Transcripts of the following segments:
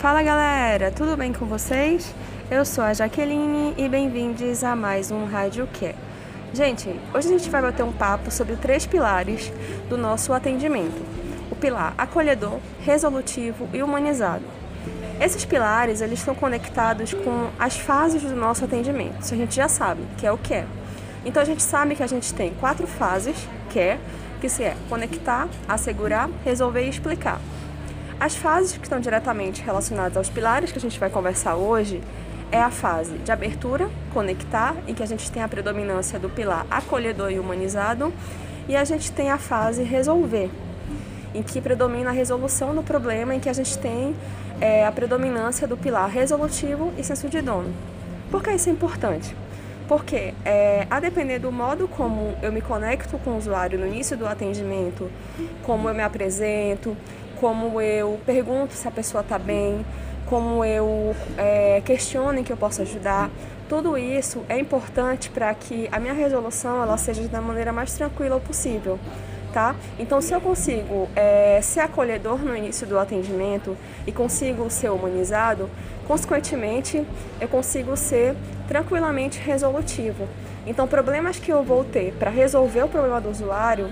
Fala galera, tudo bem com vocês? Eu sou a Jaqueline e bem-vindos a mais um Rádio Care. Gente, hoje a gente vai bater um papo sobre três pilares do nosso atendimento: o pilar acolhedor, resolutivo e humanizado. Esses pilares eles estão conectados com as fases do nosso atendimento. Isso a gente já sabe, que é o que. Então a gente sabe que a gente tem quatro fases, que que se é conectar, assegurar, resolver e explicar. As fases que estão diretamente relacionadas aos pilares que a gente vai conversar hoje é a fase de abertura, conectar, em que a gente tem a predominância do pilar acolhedor e humanizado, e a gente tem a fase resolver, em que predomina a resolução do problema, em que a gente tem é, a predominância do pilar resolutivo e senso de dono. Por que isso é importante? Porque, é, a depender do modo como eu me conecto com o usuário no início do atendimento, como eu me apresento, como eu pergunto se a pessoa está bem, como eu é, questiono em que eu posso ajudar. Tudo isso é importante para que a minha resolução ela seja da maneira mais tranquila possível. Tá? Então, se eu consigo é, ser acolhedor no início do atendimento e consigo ser humanizado, consequentemente, eu consigo ser tranquilamente resolutivo. Então, problemas que eu vou ter para resolver o problema do usuário,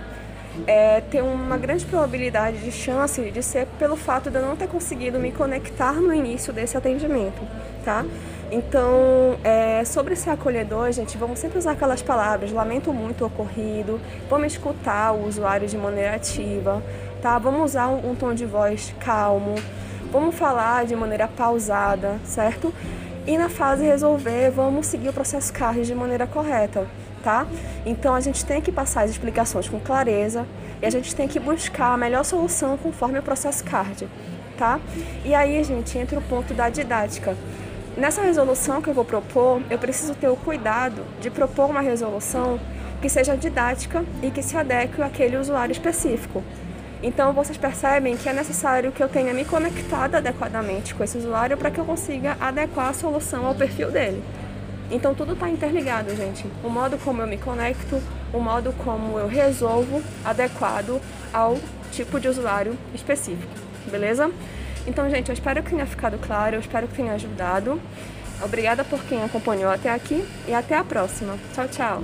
é, tem uma grande probabilidade de chance de ser pelo fato de eu não ter conseguido me conectar no início desse atendimento, tá? Então, é, sobre esse acolhedor, gente, vamos sempre usar aquelas palavras, lamento muito o ocorrido, vamos escutar o usuário de maneira ativa, tá? Vamos usar um, um tom de voz calmo, vamos falar de maneira pausada, certo? E na fase resolver, vamos seguir o processo CARD de maneira correta tá? Então a gente tem que passar as explicações com clareza e a gente tem que buscar a melhor solução conforme o processo CARD, tá? E aí, gente, entra o ponto da didática. Nessa resolução que eu vou propor, eu preciso ter o cuidado de propor uma resolução que seja didática e que se adeque àquele usuário específico. Então vocês percebem que é necessário que eu tenha me conectado adequadamente com esse usuário para que eu consiga adequar a solução ao perfil dele. Então tudo está interligado, gente. O modo como eu me conecto, o modo como eu resolvo adequado ao tipo de usuário específico, beleza? Então, gente, eu espero que tenha ficado claro, eu espero que tenha ajudado. Obrigada por quem acompanhou até aqui e até a próxima. Tchau, tchau!